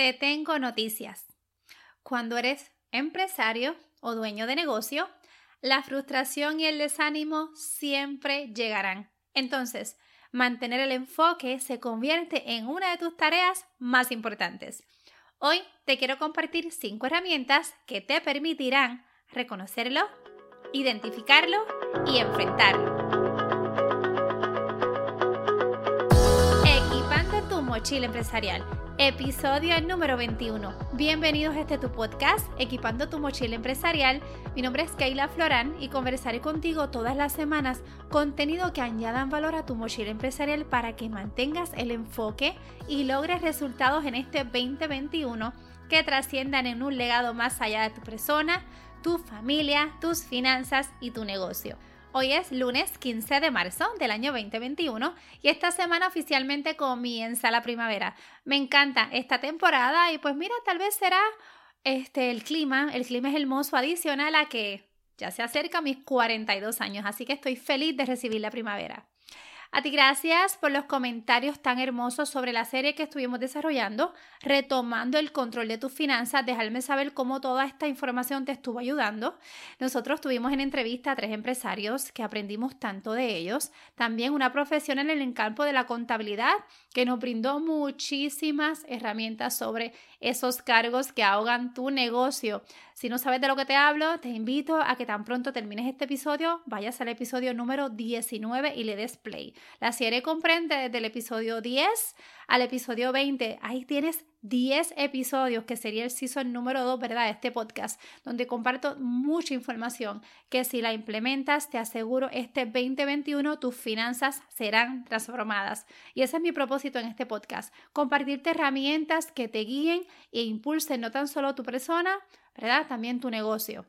te tengo noticias. Cuando eres empresario o dueño de negocio, la frustración y el desánimo siempre llegarán. Entonces, mantener el enfoque se convierte en una de tus tareas más importantes. Hoy te quiero compartir cinco herramientas que te permitirán reconocerlo, identificarlo y enfrentarlo. Equipando tu mochila empresarial Episodio número 21. Bienvenidos a este tu podcast, Equipando tu mochila empresarial. Mi nombre es Keila Florán y conversaré contigo todas las semanas contenido que añadan valor a tu mochila empresarial para que mantengas el enfoque y logres resultados en este 2021 que trasciendan en un legado más allá de tu persona, tu familia, tus finanzas y tu negocio. Hoy es lunes 15 de marzo del año 2021 y esta semana oficialmente comienza la primavera. Me encanta esta temporada y pues mira, tal vez será este el clima, el clima es hermoso adicional a que ya se acerca mis 42 años, así que estoy feliz de recibir la primavera. A ti gracias por los comentarios tan hermosos sobre la serie que estuvimos desarrollando, retomando el control de tus finanzas, dejarme saber cómo toda esta información te estuvo ayudando. Nosotros tuvimos en entrevista a tres empresarios que aprendimos tanto de ellos, también una profesional en el campo de la contabilidad que nos brindó muchísimas herramientas sobre esos cargos que ahogan tu negocio. Si no sabes de lo que te hablo, te invito a que tan pronto termines este episodio, vayas al episodio número 19 y le des play. La serie comprende desde el episodio 10 al episodio 20. Ahí tienes 10 episodios, que sería el season número 2, ¿verdad? De este podcast, donde comparto mucha información que si la implementas, te aseguro, este 2021 tus finanzas serán transformadas. Y ese es mi propósito en este podcast, compartirte herramientas que te guíen e impulsen no tan solo tu persona, ¿verdad? También tu negocio.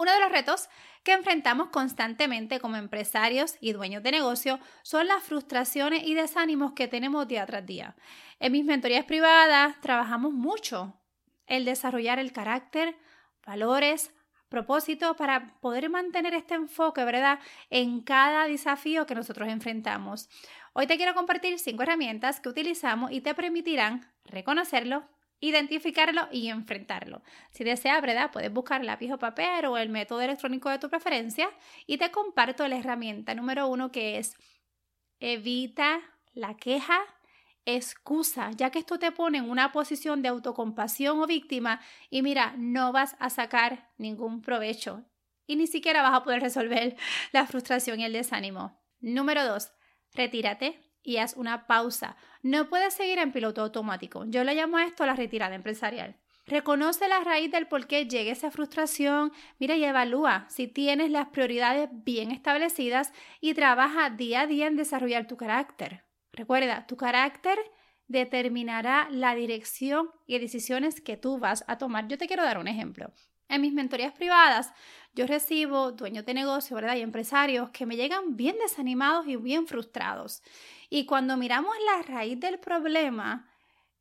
Uno de los retos que enfrentamos constantemente como empresarios y dueños de negocio son las frustraciones y desánimos que tenemos día tras día. En mis mentorías privadas trabajamos mucho el desarrollar el carácter, valores, propósito para poder mantener este enfoque, ¿verdad?, en cada desafío que nosotros enfrentamos. Hoy te quiero compartir cinco herramientas que utilizamos y te permitirán reconocerlo, identificarlo y enfrentarlo. Si deseas, ¿verdad? Puedes buscar lápiz o papel o el método electrónico de tu preferencia y te comparto la herramienta número uno que es evita la queja, excusa, ya que esto te pone en una posición de autocompasión o víctima y mira, no vas a sacar ningún provecho y ni siquiera vas a poder resolver la frustración y el desánimo. Número dos, retírate y una pausa. No puedes seguir en piloto automático. Yo le llamo a esto la retirada empresarial. Reconoce la raíz del por qué llegue esa frustración, mira y evalúa si tienes las prioridades bien establecidas y trabaja día a día en desarrollar tu carácter. Recuerda, tu carácter determinará la dirección y decisiones que tú vas a tomar. Yo te quiero dar un ejemplo. En mis mentorías privadas, yo recibo dueños de negocio, ¿verdad? Y empresarios que me llegan bien desanimados y bien frustrados. Y cuando miramos la raíz del problema,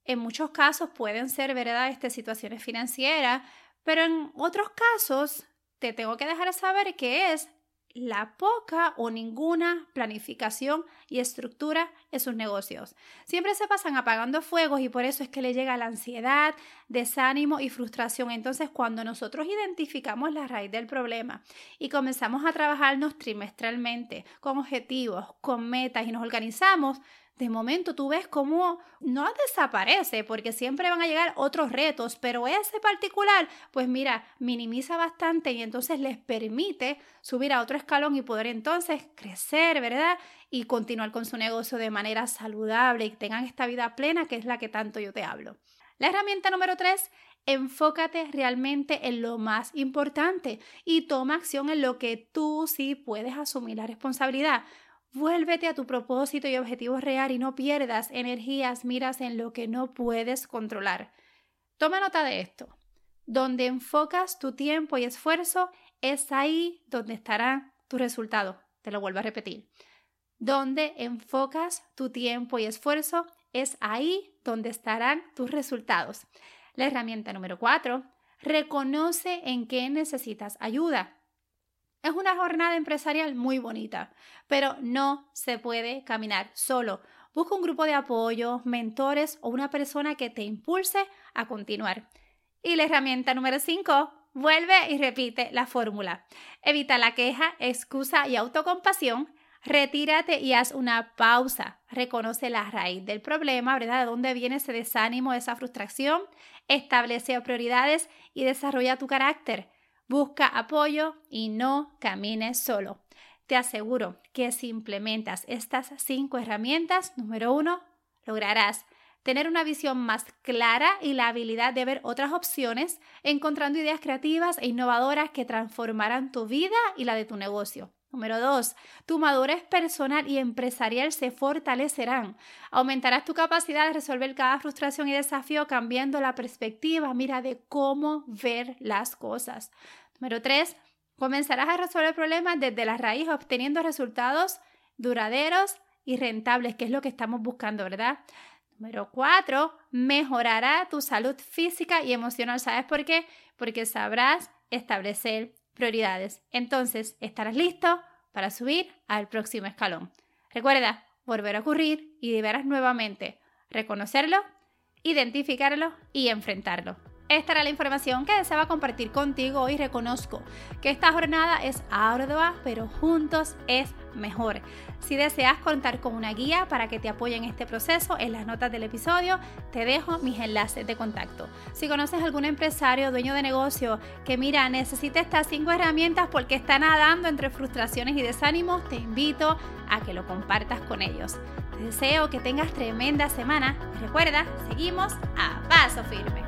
en muchos casos pueden ser, ¿verdad?, este, situaciones financieras, pero en otros casos te tengo que dejar saber que es la poca o ninguna planificación y estructura en sus negocios. Siempre se pasan apagando fuegos y por eso es que le llega la ansiedad, desánimo y frustración. Entonces, cuando nosotros identificamos la raíz del problema y comenzamos a trabajarnos trimestralmente con objetivos, con metas y nos organizamos, de momento tú ves cómo no desaparece, porque siempre van a llegar otros retos, pero ese particular, pues mira, minimiza bastante y entonces les permite subir a otro escalón y poder entonces crecer, ¿verdad? Y continuar con su negocio de manera saludable y tengan esta vida plena que es la que tanto yo te hablo. La herramienta número tres, enfócate realmente en lo más importante y toma acción en lo que tú sí puedes asumir la responsabilidad. Vuélvete a tu propósito y objetivo real y no pierdas energías, miras en lo que no puedes controlar. Toma nota de esto. Donde enfocas tu tiempo y esfuerzo es ahí donde estará tu resultado. Te lo vuelvo a repetir. Donde enfocas tu tiempo y esfuerzo es ahí donde estarán tus resultados. La herramienta número cuatro, reconoce en qué necesitas ayuda. Es una jornada empresarial muy bonita, pero no se puede caminar solo. Busca un grupo de apoyo, mentores o una persona que te impulse a continuar. Y la herramienta número 5, vuelve y repite la fórmula. Evita la queja, excusa y autocompasión. Retírate y haz una pausa. Reconoce la raíz del problema, ¿verdad? ¿De dónde viene ese desánimo, esa frustración? Establece prioridades y desarrolla tu carácter. Busca apoyo y no camines solo. Te aseguro que si implementas estas cinco herramientas, número uno, lograrás tener una visión más clara y la habilidad de ver otras opciones, encontrando ideas creativas e innovadoras que transformarán tu vida y la de tu negocio. Número dos, tu madurez personal y empresarial se fortalecerán. Aumentarás tu capacidad de resolver cada frustración y desafío cambiando la perspectiva, mira, de cómo ver las cosas. Número tres, Comenzarás a resolver problemas desde la raíz, obteniendo resultados duraderos y rentables, que es lo que estamos buscando, ¿verdad? Número cuatro, mejorará tu salud física y emocional. ¿Sabes por qué? Porque sabrás establecer prioridades. Entonces, estarás listo para subir al próximo escalón. Recuerda, volver a ocurrir y deberás nuevamente reconocerlo, identificarlo y enfrentarlo. Esta era la información que deseaba compartir contigo hoy. Reconozco que esta jornada es ardua, pero juntos es mejor. Si deseas contar con una guía para que te apoye en este proceso, en las notas del episodio te dejo mis enlaces de contacto. Si conoces algún empresario, dueño de negocio que mira, necesita estas cinco herramientas porque está nadando entre frustraciones y desánimos, te invito a que lo compartas con ellos. Te deseo que tengas tremenda semana. Recuerda, seguimos a paso firme.